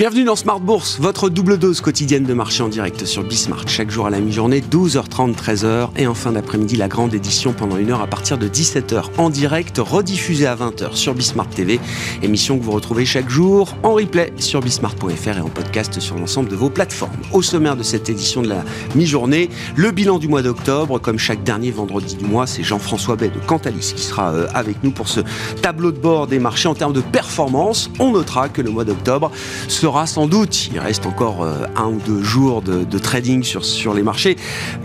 Bienvenue dans Smart Bourse, votre double dose quotidienne de marché en direct sur Bismart. Chaque jour à la mi-journée, 12h30, 13h. Et en fin d'après-midi, la grande édition pendant une heure à partir de 17h en direct, rediffusée à 20h sur Bismart TV. Émission que vous retrouvez chaque jour en replay sur bismart.fr et en podcast sur l'ensemble de vos plateformes. Au sommaire de cette édition de la mi-journée, le bilan du mois d'octobre. Comme chaque dernier vendredi du mois, c'est Jean-François Bay de Cantalis qui sera euh, avec nous pour ce tableau de bord des marchés en termes de performance. On notera que le mois d'octobre sera sans doute, il reste encore euh, un ou deux jours de, trading sur, les marchés,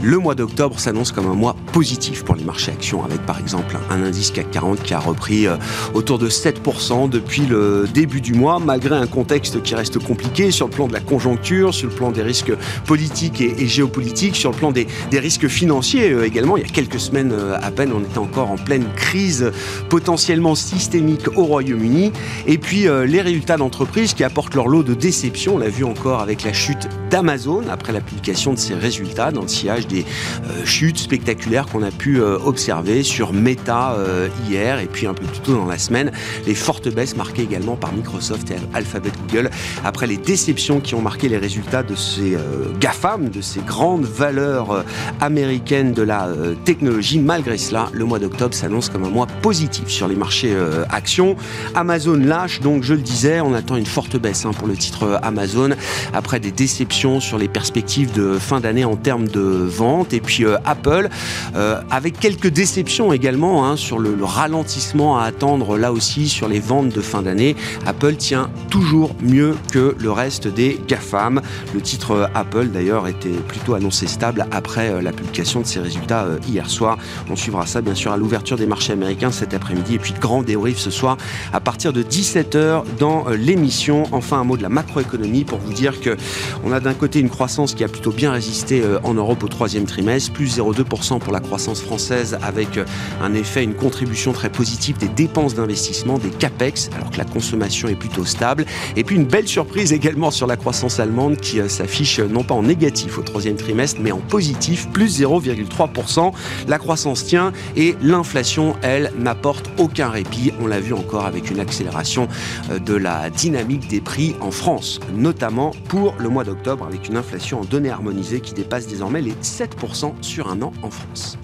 le mois d'octobre s'annonce comme un mois positif pour les marchés actions, avec par exemple un indice CAC 40 qui a repris euh, autour de 7% depuis le début du mois, malgré un contexte qui reste compliqué sur le plan de la conjoncture, sur le plan des risques politiques et, géopolitiques, sur le plan des, des risques financiers euh, également. Il y a quelques semaines à peine, on était encore en pleine crise potentiellement systémique au Royaume-Uni. Et puis les résultats d'entreprises qui apportent leur lot de déception. On l'a vu encore avec la chute d'Amazon après la publication de ses résultats dans le sillage des euh, chutes spectaculaires qu'on a pu euh, observer sur Meta euh, hier et puis un peu plus tôt dans la semaine. Les fortes baisses marquées également par Microsoft et Alphabet Google après les déceptions qui ont marqué les résultats de ces GAFAM, de ces grandes valeurs américaines de la technologie. Malgré cela, le mois d'octobre s'annonce comme un mois positif sur les marchés actions. Amazon lâche donc, je le disais, on attend une forte baisse hein, pour le titre Amazon après des déceptions sur les perspectives de fin d'année en termes de vente. Et puis euh, Apple, euh, avec quelques déceptions également hein, sur le, ralentissement à attendre là aussi sur les ventes de fin d'année. Apple tient toujours mieux que le reste des GAFAM. Le titre euh, Apple d'ailleurs était plutôt annoncé stable après la publication de ses résultats hier soir. On suivra ça bien sûr à l'ouverture des marchés américains cet après-midi et puis grand débrief ce soir à partir de 17h dans l'émission. Enfin un mot de la macroéconomie pour vous dire que on a d'un côté une croissance qui a plutôt bien résisté euh, en Europe au troisième trimestre, plus 0,2% pour la croissance française avec euh, un effet, une contribution très positive des dépenses d'investissement, des capex, alors que la consommation est plutôt stable. Et puis une belle surprise également sur la croissance allemande qui euh, s'affiche non pas en négatif au troisième trimestre, mais en positif, plus 0,3%. La croissance tient et l'inflation, elle, n'apporte aucun répit. On l'a vu encore avec une accélération de la dynamique des prix en France, notamment pour le mois d'octobre avec une inflation en données harmonisées qui dépasse désormais les 7% sur un an en France.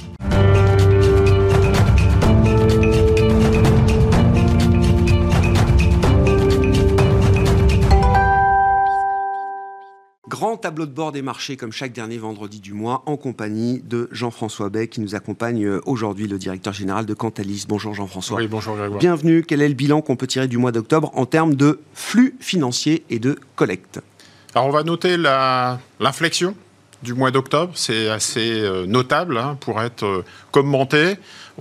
Tableau de bord des marchés comme chaque dernier vendredi du mois en compagnie de Jean-François Bay qui nous accompagne euh, aujourd'hui, le directeur général de Cantalis. Bonjour Jean-François. Oui, bonjour Grégoire. Bienvenue. Quel est le bilan qu'on peut tirer du mois d'octobre en termes de flux financiers et de collecte Alors on va noter l'inflexion du mois d'octobre. C'est assez euh, notable hein, pour être euh, commenté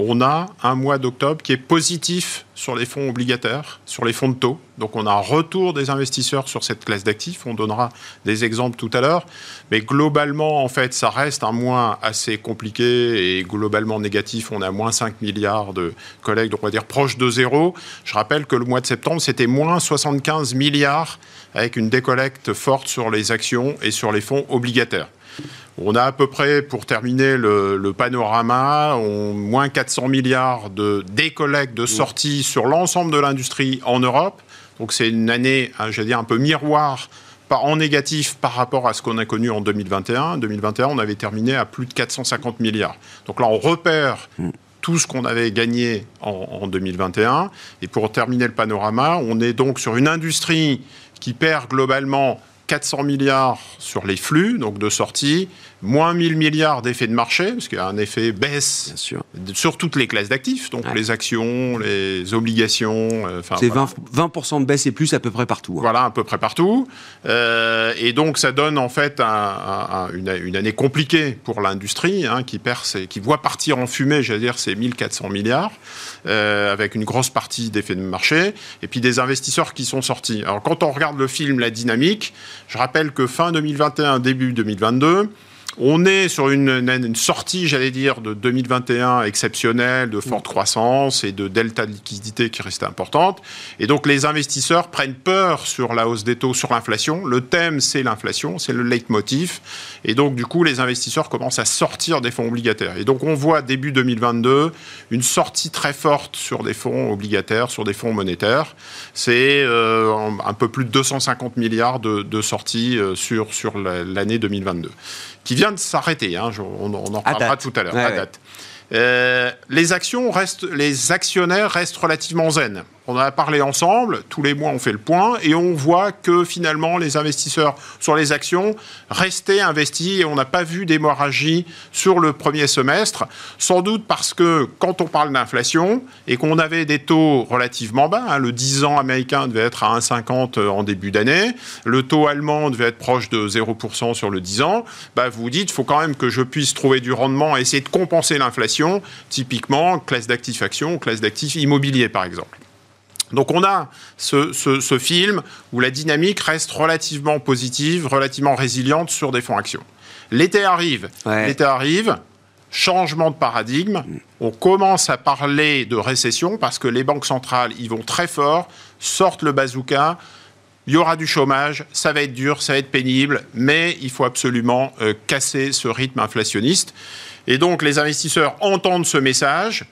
on a un mois d'octobre qui est positif sur les fonds obligataires, sur les fonds de taux. Donc on a un retour des investisseurs sur cette classe d'actifs. On donnera des exemples tout à l'heure. Mais globalement, en fait, ça reste un mois assez compliqué et globalement négatif. On a moins 5 milliards de collègues, donc on va dire proche de zéro. Je rappelle que le mois de septembre, c'était moins 75 milliards avec une décollecte forte sur les actions et sur les fonds obligataires. On a à peu près, pour terminer le, panorama, moins 400 milliards de décollectes, de sorties sur l'ensemble de l'industrie en Europe. Donc c'est une année, hein, je dire, un peu miroir en négatif par rapport à ce qu'on a connu en 2021. En 2021, on avait terminé à plus de 450 milliards. Donc là, on repère mm. tout ce qu'on avait gagné en, en, 2021. Et pour terminer le panorama, on est donc sur une industrie qui perd globalement 400 milliards sur les flux, donc de sortie, moins 1000 milliards d'effets de marché, parce qu'il y a un effet baisse sur toutes les classes d'actifs, donc les actions, les obligations. Euh, c'est 20%, de baisse et plus à peu près partout. Hein. Voilà, à peu près partout. Euh, et donc ça donne en fait une, année compliquée pour l'industrie, hein, qui, perd qui voit partir en fumée, j'allais dire, ces 1400 milliards, euh, avec une grosse partie d'effets de marché, et puis des investisseurs qui sont sortis. Alors quand on regarde le film La Dynamique, je rappelle que fin 2021, début 2022, on est sur une, sortie, j'allais dire, de 2021 exceptionnelle, de forte croissance et de delta de liquidité qui restait importante. Et donc les investisseurs prennent peur sur la hausse des taux, sur l'inflation. Le thème, c'est l'inflation, c'est le leitmotiv. Et donc du coup, les investisseurs commencent à sortir des fonds obligataires. Et donc on voit début 2022 une sortie très forte sur des fonds obligataires, sur des fonds monétaires. C'est euh, un peu plus de 250 milliards de, sorties euh, sur, sur l'année 2022 qui vient de s'arrêter. Hein, on, en parlera tout à l'heure. à date. Euh, les actions restent, les actionnaires restent relativement zen. On en a parlé ensemble, tous les mois on fait le point, et on voit que finalement les investisseurs sur les actions restaient investis et on n'a pas vu d'hémorragie sur le premier semestre, sans doute parce que quand on parle d'inflation et qu'on avait des taux relativement bas, hein, le 10 ans américain devait être à 1,50 en début d'année, le taux allemand devait être proche de 0% sur le 10 ans, bah vous vous dites, il faut quand même que je puisse trouver du rendement et essayer de compenser l'inflation, typiquement classe d'actifs actions, classe d'actifs immobiliers par exemple. Donc on a ce, film où la dynamique reste relativement positive, relativement résiliente sur des fonds actions. L'été arrive. L'été arrive. Changement de paradigme. On commence à parler de récession parce que les banques centrales y vont très fort, sortent le bazooka. Il y aura du chômage, ça va être dur, ça va être pénible, mais il faut absolument euh, casser ce rythme inflationniste. Et donc les investisseurs entendent ce message,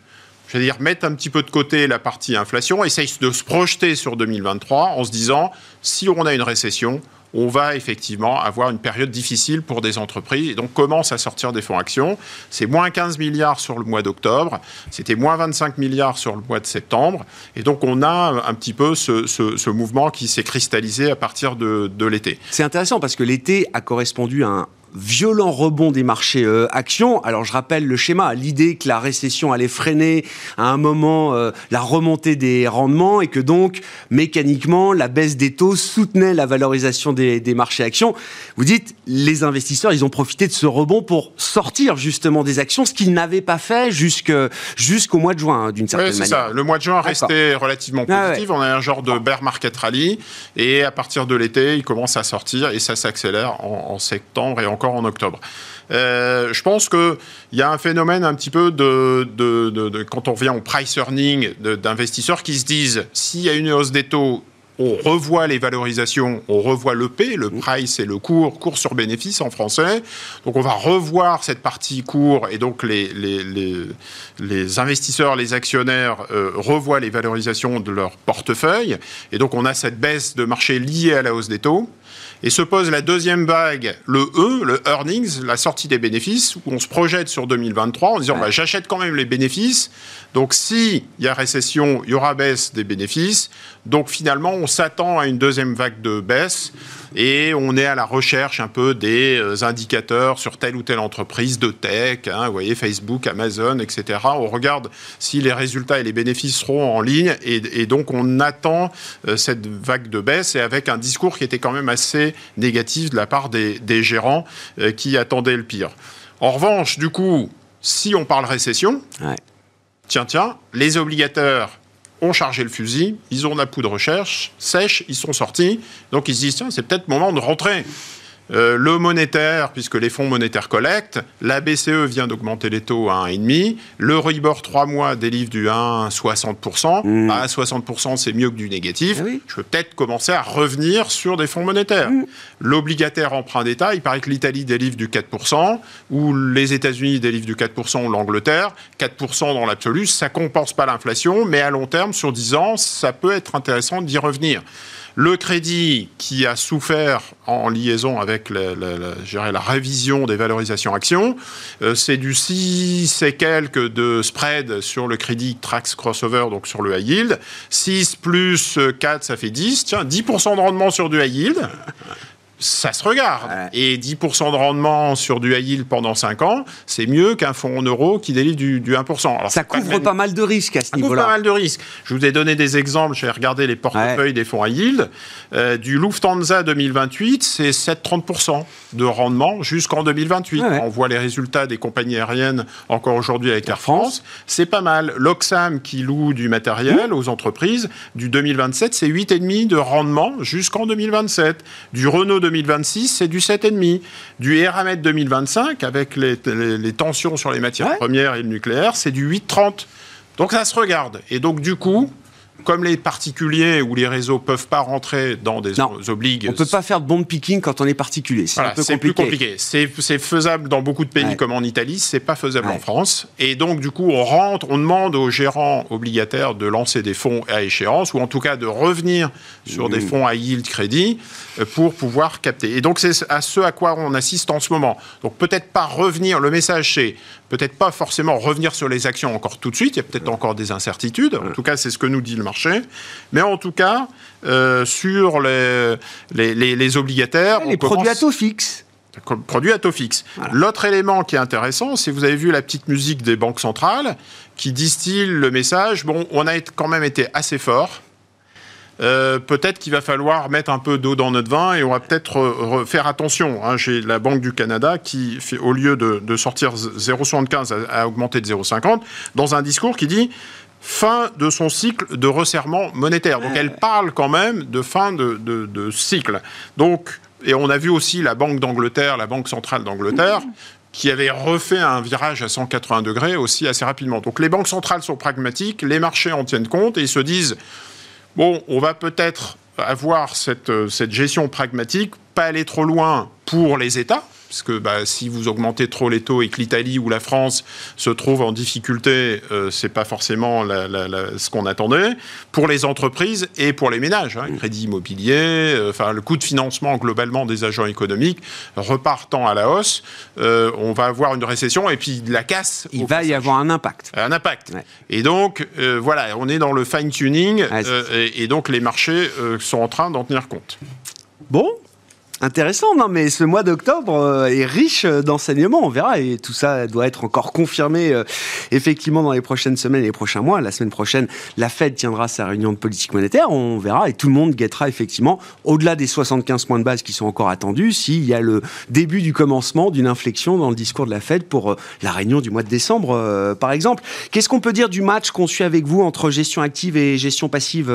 je veux dire, mettre un petit peu de côté la partie inflation, essayer de se projeter sur 2023 en se disant, si on a une récession, on va effectivement avoir une période difficile pour des entreprises et donc commence à sortir des fonds actions. C'est moins 15 milliards sur le mois d'octobre, c'était moins 25 milliards sur le mois de septembre et donc on a un petit peu ce, mouvement qui s'est cristallisé à partir de, de l'été. C'est intéressant parce que l'été a correspondu à un, violent rebond des marchés euh, actions. Alors je rappelle le schéma, l'idée que la récession allait freiner à un moment euh, la remontée des rendements et que donc mécaniquement la baisse des taux soutenait la valorisation des, marchés actions. Vous dites les investisseurs ils ont profité de ce rebond pour sortir justement des actions, ce qu'ils n'avaient pas fait jusqu'au mois de juin hein, d'une certaine oui, manière. Ça. Le mois de juin restait relativement ah positif. On a un genre de bear market rally et à partir de l'été il commence à sortir et ça s'accélère en, en septembre et en encore en octobre. Euh, je pense qu'il y a un phénomène un petit peu de, quand on revient au price earning d'investisseurs qui se disent s'il y a une hausse des taux, on revoit les valorisations, on revoit l'EP, le price et le cours, cours sur bénéfice en français. Donc on va revoir cette partie cours et donc les investisseurs, les actionnaires euh, revoient les valorisations de leur portefeuille. Et donc on a cette baisse de marché liée à la hausse des taux. Et se pose la deuxième vague, le E, le earnings, la sortie des bénéfices, où on se projette sur 2023 en disant bah, j'achète quand même les bénéfices. Donc s'il y a récession, il y aura baisse des bénéfices. Donc finalement, on s'attend à une deuxième vague de baisse et on est à la recherche un peu des euh, indicateurs sur telle ou telle entreprise de tech, hein, vous voyez Facebook, Amazon, etc. On regarde si les résultats et les bénéfices seront en ligne et, donc on attend euh, cette vague de baisse et avec un discours qui était quand même assez négatif de la part des, gérants euh, qui attendaient le pire. En revanche, du coup, si on parle récession, tiens, tiens, les obligataires ont chargé le fusil, ils ont la poudre recherche, sèche, ils sont sortis. Donc ils se disent, tiens, c'est peut-être le moment de rentrer. Euh, le monétaire, puisque les fonds monétaires collectent, la BCE vient d'augmenter les taux à 1,5. Le Ribor 3 mois délivre du 1 60%. Mmh. 60%, c'est mieux que du négatif. Ah Je peux peut-être commencer à revenir sur des fonds monétaires. Mmh. L'obligataire emprunt d'État, il paraît que l'Italie délivre du 4%, ou les États-Unis délivrent du 4%, ou l'Angleterre. 4% dans l'absolu, ça compense pas l'inflation, mais à long terme, sur 10 ans, ça peut être intéressant d'y revenir. Le crédit qui a souffert en liaison avec la, révision des valorisations actions, euh, c'est du 6 et quelques de spread sur le crédit Trax Crossover, donc sur le high yield. 6 plus 4, ça fait 10. Tiens, 10% de rendement sur du high yield ça se regarde. Et 10% de rendement sur du high yield pendant 5 ans, c'est mieux qu'un fonds en euros qui délivre du, 1%. Alors, ça couvre pas, mal de risques à ce niveau-là. Ça couvre pas mal de risques. Je vous ai donné des exemples. J'ai regardé les portefeuilles des fonds high yield. Euh, du Lufthansa 2028, c'est 7-30% de rendement jusqu'en 2028. On voit les résultats des compagnies aériennes encore aujourd'hui avec Air France. C'est pas mal. L'Oxam qui loue du matériel aux entreprises, du 2027, c'est 8,5% de rendement jusqu'en 2027. Du Renault 2026, c'est du 7,5. Du Eramet 2025, avec les, tensions sur les matières premières et le nucléaire, c'est du 8,30. Donc ça se regarde. Et donc du coup, comme les particuliers ou les réseaux peuvent pas rentrer dans des obligues. On peut pas faire de bond picking quand on est particulier. C'est plus compliqué. C'est faisable dans beaucoup de pays comme en Italie, c'est pas faisable en France. Et donc du coup, on rentre, on demande aux gérants obligataires de lancer des fonds à échéance ou en tout cas de revenir sur des mmh. fonds à yield crédit euh, pour pouvoir capter. Et donc c'est à ce à quoi on assiste en ce moment. Donc peut-être pas revenir. Le message c'est peut-être pas forcément revenir sur les actions encore tout de suite. Il y a peut-être encore des incertitudes. En tout cas, c'est ce que nous dit le marché. Mais en tout cas, euh, sur les, les, obligataires. Les produits à taux fixe. Produits à taux fixe. L'autre élément qui est intéressant, c'est vous avez vu la petite musique des banques centrales qui distille le message. Bon, on a quand même été assez fort. Euh, peut-être qu'il va falloir mettre un peu d'eau dans notre vin et on va peut-être faire attention. Hein. J'ai la Banque du Canada qui, au lieu de, sortir 0,75, a, augmenté de 0,50 dans un discours qui dit fin de son cycle de resserrement monétaire. Donc elle parle quand même de fin de, cycle. Donc, et on a vu aussi la Banque d'Angleterre, la Banque centrale d'Angleterre, qui avait refait un virage à 180 degrés aussi assez rapidement. Donc les banques centrales sont pragmatiques, les marchés en tiennent compte et ils se disent bon, on va peut-être avoir cette, cette gestion pragmatique, pas aller trop loin pour les États, parce que bah, si vous augmentez trop les taux et que l'Italie ou la France se trouvent en difficulté, euh, c'est pas forcément ce qu'on attendait. Pour les entreprises et pour les ménages, hein, crédit immobilier, euh, enfin le coût de financement globalement des agents économiques repartant à la hausse, euh, on va avoir une récession et puis la casse. Il va y avoir un impact. Un impact. Et donc voilà, on est dans le fine tuning et, et, donc les marchés sont en train d'en tenir compte. Bon, Intéressant, non, mais ce mois d'octobre euh, est riche d'enseignements, on verra, et tout ça doit être encore confirmé euh, effectivement dans les prochaines semaines et les prochains mois. La semaine prochaine, la Fed tiendra sa réunion de politique monétaire, on verra, et tout le monde guettera effectivement, au-delà des 75 points de base qui sont encore attendus, s'il y a le début du commencement d'une inflexion dans le discours de la Fed pour euh, la réunion du mois de décembre, par exemple. Qu'est-ce qu'on peut dire du match qu'on suit avec vous entre gestion active et gestion passive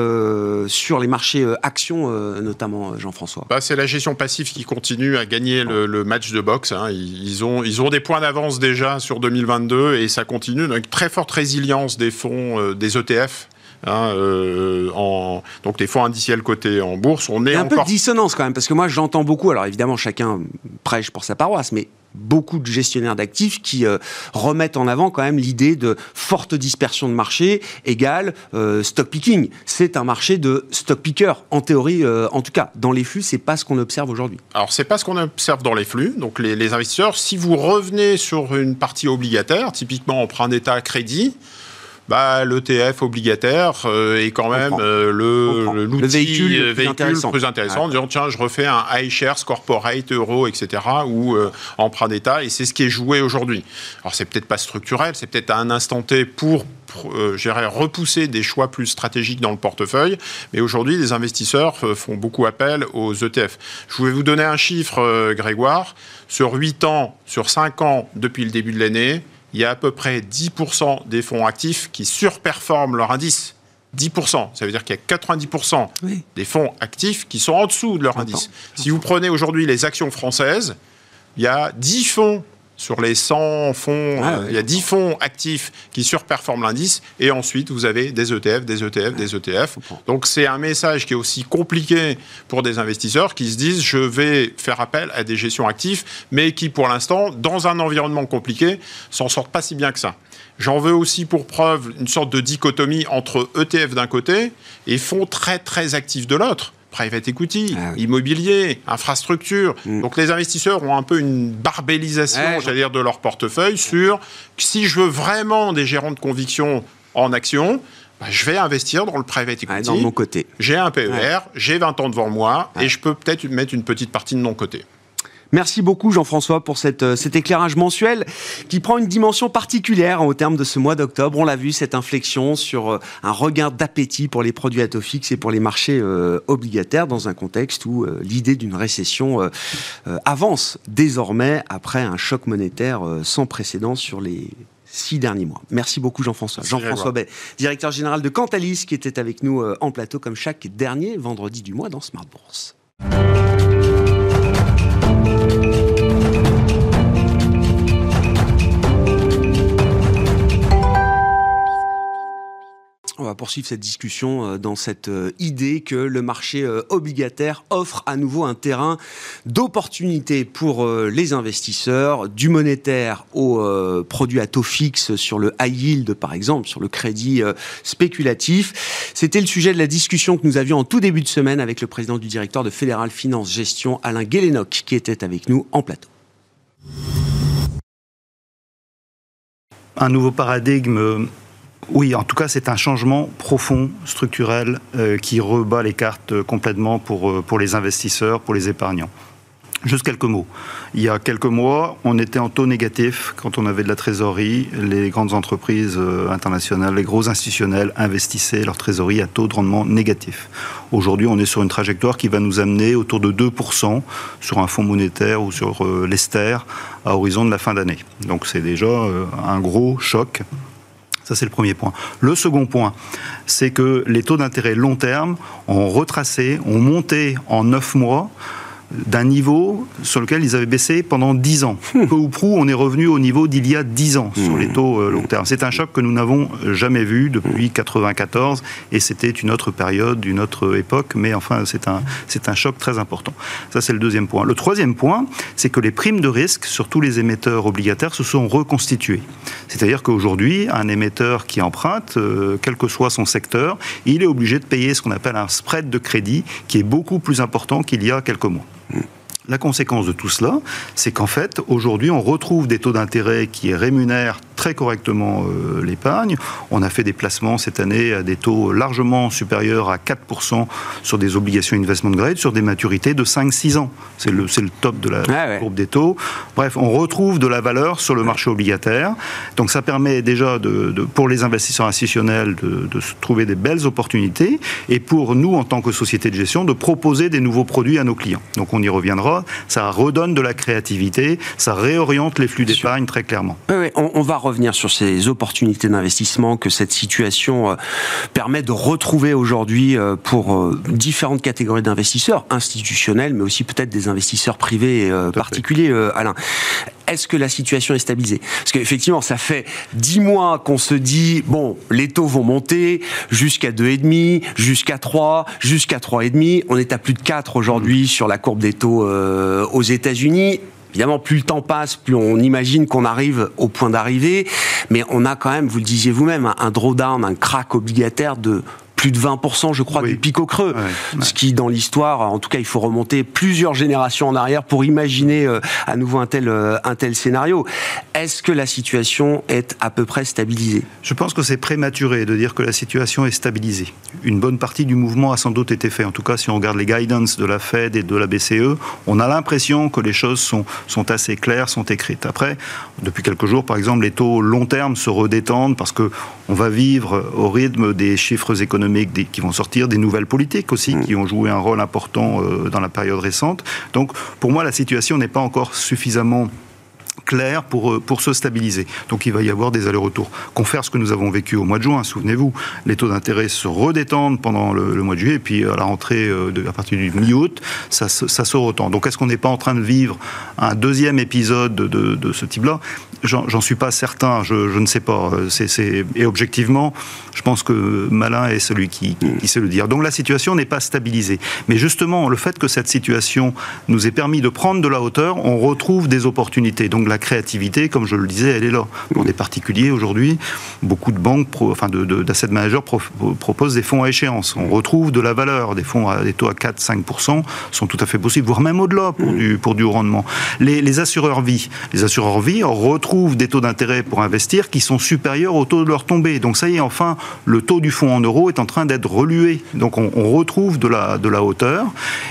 sur les marchés actions, notamment Jean-François? Bah, C'est la gestion passive qui continue à gagner le, match de boxe. Hein. Ils, ont, ils ont des points d'avance déjà sur 2022 et ça continue. Donc, très forte résilience des fonds, euh, des ETF. Hein, euh, en, donc les fonds indiciels cotés en bourse, on est Il y a un peu de dissonance quand même, parce que moi j'entends beaucoup, alors évidemment chacun prêche pour sa paroisse, mais beaucoup de gestionnaires d'actifs qui euh, remettent en avant quand même l'idée de forte dispersion de marché égale euh, stock picking. C'est un marché de stock picker en théorie, euh, en tout cas. Dans les flux, c'est pas ce qu'on observe aujourd'hui. Alors c'est pas ce qu'on observe dans les flux. Donc les, investisseurs, si vous revenez sur une partie obligataire, typiquement emprunt d'État crédit, bah, l'ETF obligataire euh, est quand même euh, le, le, véhicule, euh, véhicule plus intéressant, en disant tiens, je refais un iShares corporate euro, etc., ou emprunt d'État, et c'est ce qui est joué aujourd'hui. Alors, c'est peut-être pas structurel, c'est peut-être à un instant T pour gérer, repousser des choix plus stratégiques dans le portefeuille. Mais aujourd'hui, les investisseurs font beaucoup appel aux ETF. Je voulais vous donner un chiffre, Grégoire. Sur 8 ans, sur 5 ans depuis le début de l'année, il y a à peu près 10% des fonds actifs qui surperforment leur indice. 10%. Ça veut dire qu'il y a 90% des fonds actifs qui sont en dessous de leur indice. Si vous prenez aujourd'hui les actions françaises, il y a 10 fonds sur les 100 fonds, ah euh, il y a 10 fonds actifs qui surperforment l'indice, et ensuite vous avez des ETF, des ETF, des ETF. Donc c'est un message qui est aussi compliqué pour des investisseurs qui se disent je vais faire appel à des gestions actives, mais qui pour l'instant, dans un environnement compliqué, s'en sortent pas si bien que ça. J'en veux aussi pour preuve une sorte de dichotomie entre ETF d'un côté et fonds très très actifs de l'autre private equity, ah immobilier, infrastructure. Mm. Donc les investisseurs ont un peu une barbellisation, j'allais dire, de leur portefeuille sur si je veux vraiment des gérants de conviction en action, bah, je vais investir dans le private equity. dans mon côté. J'ai un PER, j'ai 20 ans devant moi et je peux peut-être mettre une petite partie de mon côté. Merci beaucoup Jean-François pour euh, cet éclairage mensuel qui prend une dimension particulière au terme de ce mois d'octobre. On l'a vu, cette inflexion sur euh, un regain d'appétit pour les produits à taux fixe et pour les marchés euh, obligataires dans un contexte où l'idée d'une récession avance désormais après un choc monétaire sans précédent sur les six derniers mois. Merci beaucoup Jean-François. Jean-François Bay, directeur général de Cantalis, qui était avec nous en plateau comme chaque dernier vendredi du mois dans Smart Bourse. Poursuivre cette discussion euh, dans cette euh, idée que le marché euh, obligataire offre à nouveau un terrain d'opportunité pour les investisseurs, du monétaire au produit à taux fixe sur le high yield par exemple, sur le crédit spéculatif. C'était le sujet de la discussion que nous avions en tout début de semaine avec le président du directeur de Fédéral Finance Gestion, Alain Guélénoc, qui était avec nous en plateau. Un nouveau paradigme oui, en tout cas, c'est un changement profond, structurel, euh, qui rebat les cartes complètement pour, euh, pour les investisseurs, pour les épargnants. Juste quelques mots. Il y a quelques mois, on était en taux négatif quand on avait de la trésorerie. Les grandes entreprises euh, internationales, les gros institutionnels investissaient leur trésorerie à taux de rendement négatif. Aujourd'hui, on est sur une trajectoire qui va nous amener autour de 2% sur un fonds monétaire ou sur l'Ester à horizon de la fin d'année. Donc c'est déjà un gros choc ça, c'est le premier point. Le second point, c'est que les taux d'intérêt long terme ont retracé, ont monté en neuf mois d'un niveau sur lequel ils avaient baissé pendant 10 ans. Hmm. Peu ou prou, on est revenu au niveau d'il y a 10 ans sur les hmm. taux euh, long terme. C'est un choc que nous n'avons jamais vu depuis 1994 et c'était une autre période, une autre époque, mais enfin, c'est un, c'est un choc très important. Ça, c'est le deuxième point. Le troisième point, c'est que les primes de risque sur tous les émetteurs obligataires se sont reconstituées. C'est-à-dire qu'aujourd'hui, un émetteur qui emprunte, euh, quel que soit son secteur, il est obligé de payer ce qu'on appelle un spread de crédit qui est beaucoup plus important qu'il y a quelques mois. La conséquence de tout cela, c'est qu'en fait, aujourd'hui, on retrouve des taux d'intérêt qui rémunèrent très correctement euh, l'épargne. On a fait des placements cette année à des taux largement supérieurs à 4% sur des obligations investment grade, sur des maturités de 5-6 ans. C'est le, le top de la courbe des taux. Bref, on retrouve de la valeur sur le marché obligataire. Donc ça permet déjà, de, pour les investisseurs institutionnels, de, de trouver des belles opportunités et pour nous, en tant que société de gestion, de proposer des nouveaux produits à nos clients. Donc on y reviendra. Ça redonne de la créativité, ça réoriente les flux d'épargne très clairement. Oui, on, on va revenir sur ces opportunités d'investissement que cette situation euh, permet de retrouver aujourd'hui euh, pour euh, différentes catégories d'investisseurs, institutionnels, mais aussi peut-être des investisseurs privés particuliers, Alain. Est-ce que la situation est stabilisée? Parce qu'effectivement, ça fait dix mois qu'on se dit, bon, les taux vont monter jusqu'à 2,5, jusqu'à 3, jusqu'à 3,5. On est à plus de 4 aujourd'hui sur la courbe des taux aux États-Unis. Évidemment, plus le temps passe, plus on imagine qu'on arrive au point d'arrivée, mais on a quand même, vous le disiez vous-même, un drawdown, un crack obligataire de plus de 20%, je crois, du pic au creux. Ce qui, dans l'histoire, en tout cas, il faut remonter plusieurs générations en arrière pour imaginer euh, à nouveau un tel, euh, un tel scénario. Est-ce que la situation est à peu près stabilisée? Je pense que c'est prématuré de dire que la situation est stabilisée. Une bonne partie du mouvement a sans doute été fait. En tout cas, si on regarde les guidance de la Fed et de la BCE, on a l'impression que les choses sont, sont assez claires, sont écrites. Après, depuis quelques jours, par exemple, les taux long terme se redétendent parce que on va vivre au rythme des chiffres économiques qui vont sortir, des nouvelles politiques aussi, mm. qui ont joué un rôle important euh, dans la période récente. Donc, pour moi, la situation n'est pas encore suffisamment clair pour, euh, pour se stabiliser. Donc il va y avoir des allers-retours. Confère ce que nous avons vécu au mois de juin, souvenez-vous, les taux d'intérêt se redétendent pendant le, mois de juillet, et puis à la rentrée, euh, à partir du mi-août, ça, ça se retend. Donc est-ce qu'on n'est pas en train de vivre un deuxième épisode de, de, ce type-là? J'en suis pas certain, je, ne sais pas. c'est Et objectivement, je pense que Malin est celui qui, qui sait le dire. Donc la situation n'est pas stabilisée. Mais justement, le fait que cette situation nous ait permis de prendre de la hauteur, on retrouve des opportunités. Donc la créativité, comme je le disais, elle est là. Pour des particuliers aujourd'hui, beaucoup de banques, enfin d'asset de, managers proposent des fonds à échéance. On retrouve de la valeur. Des fonds à des taux à 4-5% sont tout à fait possibles, voire même au-delà pour, mmh. du, pour du rendement. Les, assureurs vie, les assureurs vie retrouvent des taux d'intérêt pour investir qui sont supérieurs au taux de leur tombée. Donc ça y est, enfin, le taux du fonds en euros est en train d'être relué. Donc on, retrouve de la, de la hauteur.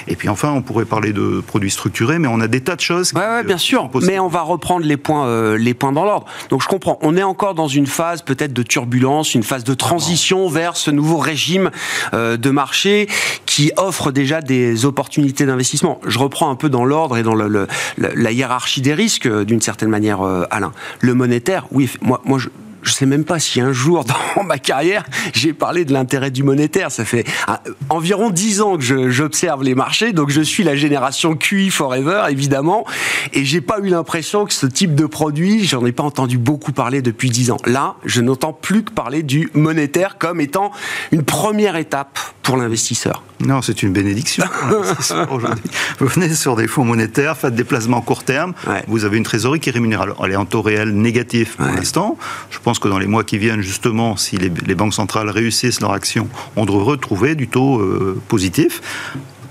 Et puis enfin, on pourrait parler de produits structurés, mais on a des tas de choses. Oui, ouais, bien sûr. Mais on va reprendre les points, euh, les points dans l'ordre. Donc je comprends. On est encore dans une phase peut-être de turbulence, une phase de transition vers ce nouveau régime euh, de marché qui offre déjà des opportunités d'investissement. Je reprends un peu dans l'ordre et dans la hiérarchie des risques euh, d'une certaine manière, Alain. Le monétaire, oui, moi, moi je, je sais même pas si un jour dans ma carrière, j'ai parlé de l'intérêt du monétaire. Ça fait ah, environ dix ans que j'observe les marchés, donc je suis la génération QI forever, évidemment, et j'ai pas eu l'impression que ce type de produit, j'en ai pas entendu beaucoup parler depuis dix ans. Là, je n'entends plus que parler du monétaire comme étant une première étape pour l'investisseur. Non, c'est une bénédiction aujourd'hui. Vous venez sur des fonds monétaires, faites des placements court terme, vous avez une trésorerie qui est rémunérée. elle est en taux réel négatif pour l'instant. Je pense que dans les mois qui viennent, justement, si les, banques centrales réussissent leur action, on devrait retrouver du taux euh, positif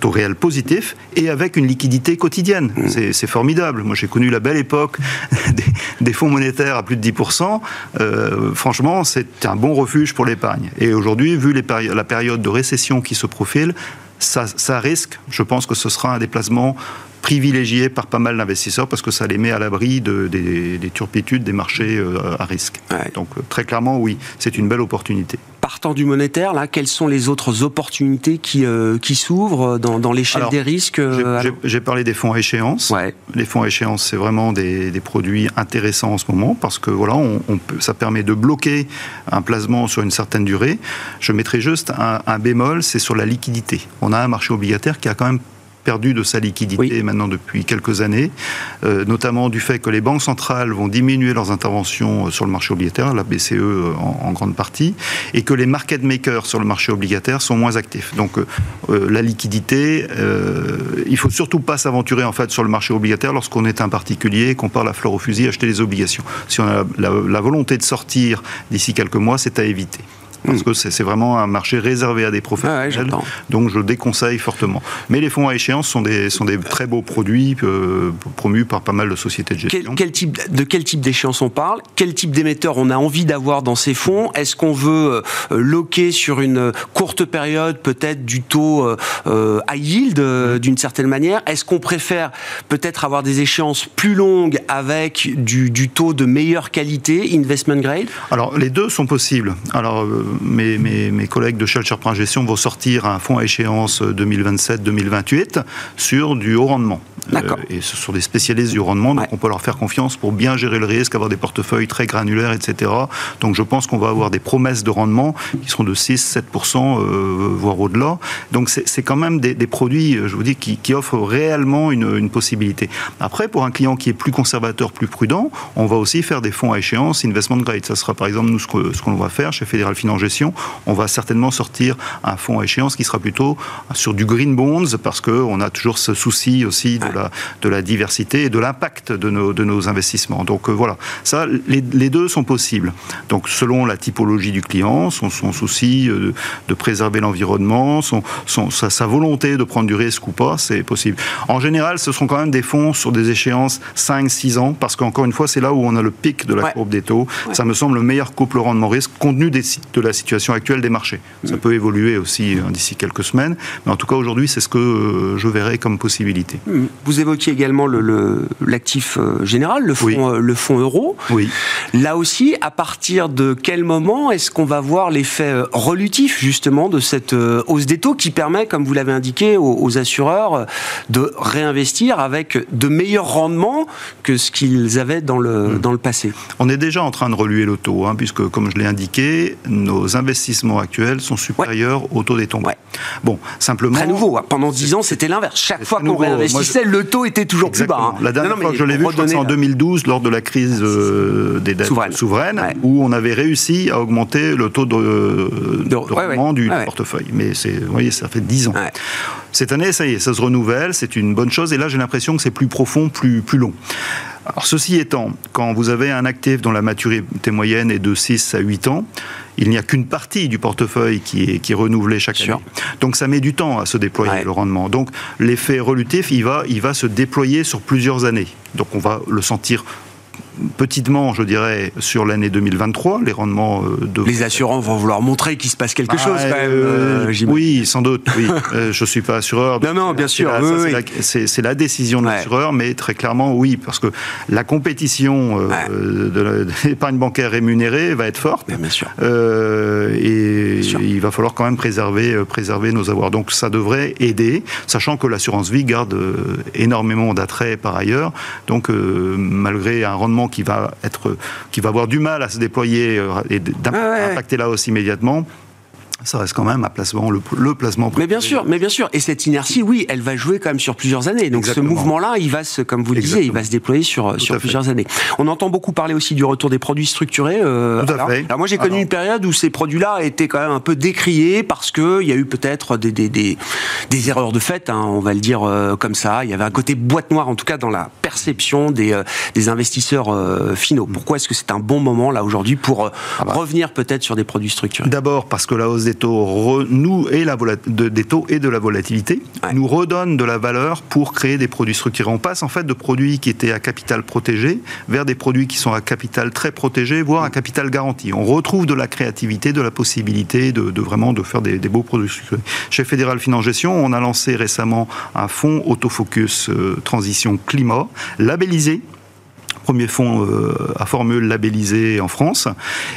taux réel positif et avec une liquidité quotidienne. Mmh. C'est formidable. Moi, j'ai connu la belle époque des, fonds monétaires à plus de 10%. Euh, franchement, c'est un bon refuge pour l'épargne. Et aujourd'hui, vu les la période de récession qui se profile, ça, ça, risque, je pense que ce sera un déplacement privilégié par pas mal d'investisseurs parce que ça les met à l'abri des, turpitudes des marchés euh, à risque. Donc euh, très clairement, oui, c'est une belle opportunité. Partant du monétaire, là, quelles sont les autres opportunités qui, euh, qui s'ouvre dans, l'échelle des risques J'ai parlé des fonds à échéance. Les fonds à échéance, c'est vraiment des, produits intéressants en ce moment parce que voilà, on, ça permet de bloquer un placement sur une certaine durée. Je mettrai juste un, un bémol, c'est sur la liquidité. On a un marché obligataire qui a quand même perdu de sa liquidité maintenant depuis quelques années, euh, notamment du fait que les banques centrales vont diminuer leurs interventions euh, sur le marché obligataire, la BCE euh, en, grande partie, et que les market makers sur le marché obligataire sont moins actifs. Donc la liquidité, il faut surtout pas s'aventurer en fait sur le marché obligataire lorsqu'on est un particulier et qu'on parle à fleur au fusil acheter des obligations. Si on a la volonté de sortir d'ici quelques mois, c'est à éviter parce hmm. que c'est vraiment un marché réservé à des professionnels. donc je déconseille fortement. Mais les fonds à échéance sont des, sont des très beaux produits euh, promus par pas mal de sociétés de gestion. Quel, type, de quel type d'échéance on parle? Quel type d'émetteur on a envie d'avoir dans ces fonds? Est-ce qu'on veut euh, loquer sur une courte période peut-être du taux euh, high yield hmm. d'une certaine manière? Est-ce qu'on préfère peut-être avoir des échéances plus longues avec du, du taux de meilleure qualité, investment grade? Alors les deux sont possibles. Alors mes, mes, collègues de Shell Print Gestion vont sortir un fonds à échéance 2027-2028 sur du haut rendement. Euh, et ce sont des spécialistes du rendement, donc on peut leur faire confiance pour bien gérer le risque, avoir des portefeuilles très granulaires, etc. Donc je pense qu'on va avoir des promesses de rendement qui seront de 6-7%, euh, voire au-delà. Donc c'est quand même des, produits, je vous dis, qui, offrent réellement une, une, possibilité. Après, pour un client qui est plus conservateur, plus prudent, on va aussi faire des fonds à échéance investment grade. Ça sera par exemple nous ce qu'on va faire chez Fédéral Finance gestion, on va certainement sortir un fonds à échéance qui sera plutôt sur du green bonds parce qu'on a toujours ce souci aussi de, la, de la diversité et de l'impact de nos, de nos investissements. Donc euh, voilà, ça, les, deux sont possibles. Donc selon la typologie du client, son, son souci euh, de, préserver l'environnement, son, son, sa, volonté de prendre du risque ou pas, c'est possible. En général, ce seront quand même des fonds sur des échéances 5-6 ans parce qu'encore une fois, c'est là où on a le pic de la courbe des taux. Ça me semble le meilleur couple rendement-risque compte tenu des, de la situation actuelle des marchés. Ça peut évoluer aussi hein, d'ici quelques semaines, mais en tout cas aujourd'hui, c'est ce que euh, je verrai comme possibilité. Hmm. Vous évoquiez également l'actif le, euh, général, le fonds, euh, le fonds euro. Oui. Là aussi, à partir de quel moment est-ce qu'on va voir l'effet relutif justement de cette hausse des taux qui permet, comme vous l'avez indiqué, aux, assureurs de réinvestir avec de meilleurs rendements que ce qu'ils avaient dans le, hmm. dans le passé? On est déjà en train de reluer le taux, hein, puisque comme je l'ai indiqué, nos investissements actuels sont supérieurs au taux des tombes. Bon, simplement. Très nouveau. Hein. Pendant 10 ans, c'était l'inverse. Chaque fois qu'on réinvestissait, le taux était toujours plus bas. Hein. La dernière fois que je l'ai vu, c'est en 2012, lors de la crise euh, des dettes souveraines, où on avait réussi à augmenter le taux de, de, rendement du portefeuille. Mais vous voyez, ça fait 10 ans. Cette année, ça y est, ça se renouvelle, c'est une bonne chose. Et là, j'ai l'impression que c'est plus profond, plus, plus long. Alors, ceci étant, quand vous avez un actif dont la maturité moyenne est de 6 à 8 ans, il n'y a qu'une partie du portefeuille qui est, qui est renouvelée chaque année. Donc ça met du temps à se déployer le rendement. Donc l'effet relutif, il va, il va se déployer sur plusieurs années. Donc on va le sentir petitement, je dirais, sur l'année 2023, les rendements euh, de... Les assurants vont vouloir montrer qu'il se passe quelque ah, chose, quand même. Euh, euh, oui, sans doute, oui. je ne suis pas assureur. Non, non, bien sûr. C'est la, décision de l'assureur, mais très clairement, oui, parce que la compétition de l'épargne bancaire rémunérée va être forte. Bien, sûr. et il va falloir quand même préserver, préserver nos avoirs. Donc ça devrait aider, sachant que l'assurance vie garde énormément d'attrait par ailleurs. Donc malgré un rendement qui va être, qui va avoir du mal à se déployer et d'impacter la hausse immédiatement ça reste quand même un placement, le, placement. Mais bien sûr, mais bien sûr. Et cette inertie, oui, elle va jouer quand même sur plusieurs années. Donc ce mouvement-là, il va se, comme vous le disiez, il va se déployer sur, sur plusieurs années. On entend beaucoup parler aussi du retour des produits structurés. Euh, Tout à fait. Alors moi, j'ai connu une période où ces produits-là étaient quand même un peu décriés parce qu'il y a eu peut-être des, des, des, des, erreurs de fait, hein, on va le dire euh, comme ça. Il y avait un côté boîte noire, en tout cas dans la perception des, euh, des investisseurs euh, finaux. Pourquoi est-ce que c'est un bon moment là aujourd'hui pour ah bah. revenir peut-être sur des produits structurés? D'abord parce que la hausse des des taux nous et la de, des taux et de la volatilité nous redonnent de la valeur pour créer des produits structurés. On passe en fait de produits qui étaient à capital protégé vers des produits qui sont à capital très protégé, voire à capital garanti. On retrouve de la créativité, de la possibilité de, vraiment de faire des, beaux produits structurés. Chez Fédéral Finance Gestion, on a lancé récemment un fonds autofocus euh, transition climat labellisé premier fonds euh, à formule labellisé en France,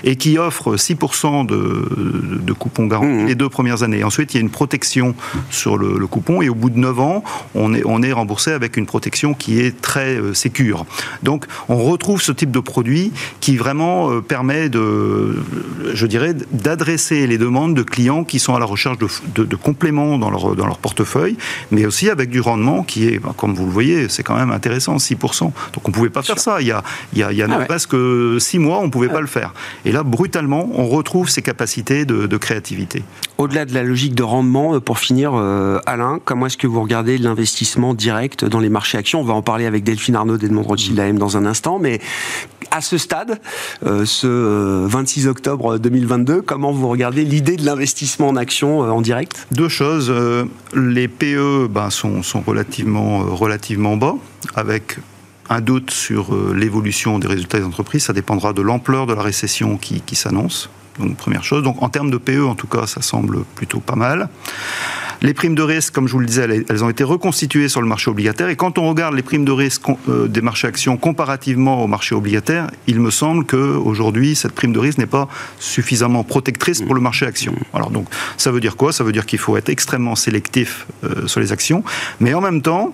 et qui offre 6% de, de coupons garantis mmh. les deux premières années. Ensuite, il y a une protection sur le, coupon, et au bout de 9 ans, on est, on est remboursé avec une protection qui est très euh, sécure. Donc, on retrouve ce type de produit qui vraiment euh, permet de, je dirais, d'adresser les demandes de clients qui sont à la recherche de, de, compléments dans leur, dans leur portefeuille, mais aussi avec du rendement qui est, comme vous le voyez, c'est quand même intéressant, 6%. Donc, on ne pouvait pas faire ça. Il y a, il y a, il y a ah presque six mois, on ne pouvait pas le faire. Et là, brutalement, on retrouve ces capacités de, créativité. Au-delà de la logique de rendement, euh, pour finir, euh, Alain, comment est-ce que vous regardez l'investissement direct dans les marchés actions? On va en parler avec Delphine Arnaud d'Edmond Rothschild AM dans un instant, mais à ce stade, euh, ce 26 octobre 2022, comment vous regardez l'idée de l'investissement en actions en direct? Deux choses. les PE ben, sont, sont relativement, relativement bas, avec un doute sur euh, l'évolution des résultats des entreprises. Ça dépendra de l'ampleur de la récession qui, s'annonce. Donc, première chose. Donc, en termes de PE, en tout cas, ça semble plutôt pas mal. Les primes de risque, comme je vous le disais, elles ont été reconstituées sur le marché obligataire. Et quand on regarde les primes de risque euh, des marchés actions comparativement au marché obligataire, il me semble qu'aujourd'hui, cette prime de risque n'est pas suffisamment protectrice pour le marché actions. Alors donc, ça veut dire quoi? Ça veut dire qu'il faut être extrêmement sélectif euh, sur les actions. Mais en même temps,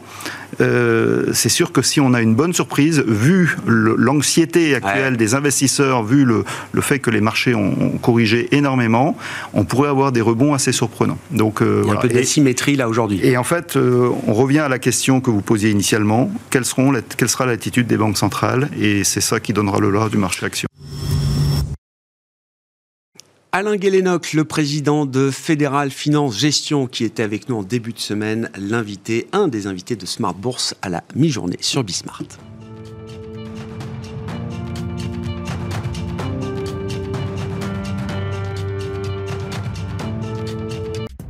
euh, c'est sûr que si on a une bonne surprise, vu l'anxiété actuelle des investisseurs, vu le, fait que les marchés ont, corrigé énormément, on pourrait avoir des rebonds assez surprenants. Donc, euh, Il y a un peu d'asymétrie là aujourd'hui. Et en fait, euh, on revient à la question que vous posiez initialement quelle, seront, quelle sera l'attitude des banques centrales? Et c'est ça qui donnera le lot du marché action. Alain Guélénoc, le président de Fédéral Finance Gestion, qui était avec nous en début de semaine, l'invité, un des invités de Smart Bourse à la mi-journée sur Bismart.